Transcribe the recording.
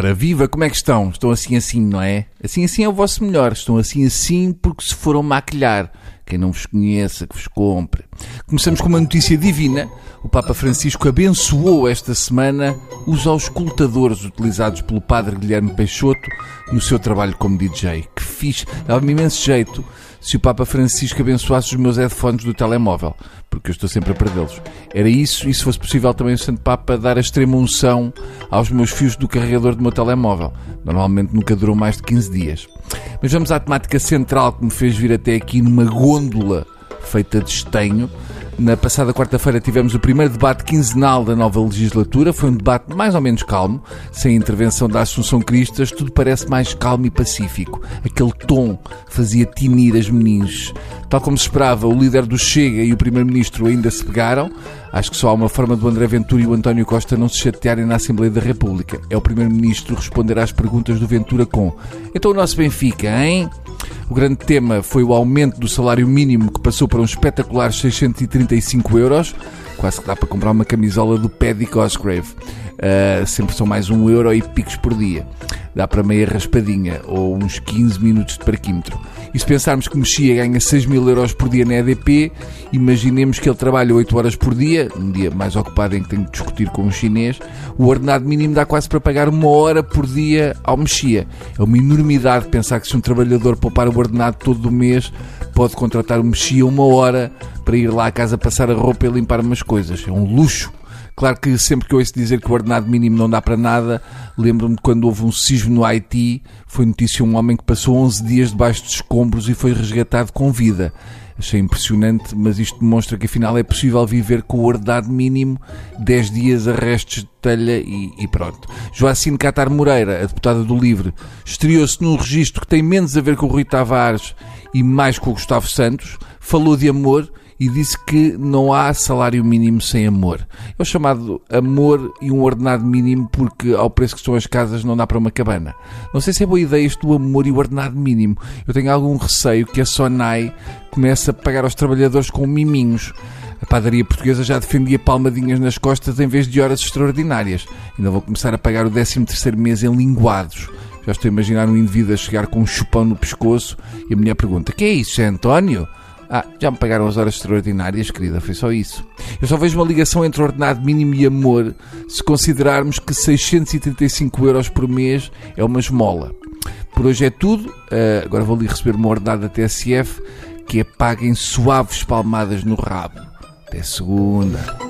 Ora, viva, como é que estão? Estão assim assim, não é? Assim assim é o vosso melhor. Estão assim assim porque se foram maquilhar. Quem não vos conheça, que vos compre. Começamos com uma notícia divina. O Papa Francisco abençoou esta semana os auscultadores utilizados pelo Padre Guilherme Peixoto no seu trabalho como DJ. Que fixe, dava-me imenso jeito se o Papa Francisco abençoasse os meus headphones do telemóvel, porque eu estou sempre a perdê-los. Era isso, e se fosse possível também o Santo Papa dar a extrema unção aos meus fios do carregador do meu telemóvel. Normalmente nunca durou mais de 15 dias. Mas vamos à temática central que me fez vir até aqui numa gôndola feita de estenho na passada quarta-feira tivemos o primeiro debate quinzenal da nova legislatura. Foi um debate mais ou menos calmo, sem intervenção da Assunção Cristas. Tudo parece mais calmo e pacífico. Aquele tom fazia tinir as meninas. Tal como se esperava, o líder do Chega e o primeiro-ministro ainda se pegaram. Acho que só há uma forma do André Ventura e o António Costa não se chatearem na Assembleia da República. É o primeiro-ministro responder às perguntas do Ventura com Então o nosso Benfica, hein? O grande tema foi o aumento do salário mínimo que passou para um espetacular 635 euros. Quase que dá para comprar uma camisola do Paddy Cosgrave. Uh, sempre são mais um euro e picos por dia. Dá para meia raspadinha ou uns 15 minutos de parquímetro. E se pensarmos que Mexia ganha 6 mil euros por dia na EDP, imaginemos que ele trabalha 8 horas por dia, um dia mais ocupado em que tem que discutir com um chinês, o ordenado mínimo dá quase para pagar uma hora por dia ao Mexia. É uma enormidade pensar que se um trabalhador poupar o ordenado todo o mês, pode contratar o Mexia uma hora para ir lá à casa passar a roupa e limpar umas coisas. É um luxo. Claro que sempre que ouço dizer que o ordenado mínimo não dá para nada, lembro-me de quando houve um sismo no Haiti, foi notícia um homem que passou 11 dias debaixo de escombros e foi resgatado com vida. Achei impressionante, mas isto demonstra que afinal é possível viver com o ordenado mínimo 10 dias a restos de telha e, e pronto. Joacine Catar Moreira, a deputada do Livre, estreou-se num registro que tem menos a ver com o Rui Tavares e mais com o Gustavo Santos, falou de amor e disse que não há salário mínimo sem amor. É o chamado amor e um ordenado mínimo porque ao preço que estão as casas não dá para uma cabana. Não sei se é boa ideia isto do amor e o ordenado mínimo. Eu tenho algum receio que a Sonai comece a pagar aos trabalhadores com miminhos. A padaria portuguesa já defendia palmadinhas nas costas em vez de horas extraordinárias. Ainda vou começar a pagar o 13 terceiro mês em linguados. Já estou a imaginar um indivíduo a chegar com um chupão no pescoço e a mulher pergunta: Que é isso, é António? Ah, já me pagaram as horas extraordinárias, querida, foi só isso. Eu só vejo uma ligação entre ordenado mínimo e amor se considerarmos que 635 euros por mês é uma esmola. Por hoje é tudo. Uh, agora vou ali receber uma ordenada da TSF que é paga em suaves palmadas no rabo. Até segunda.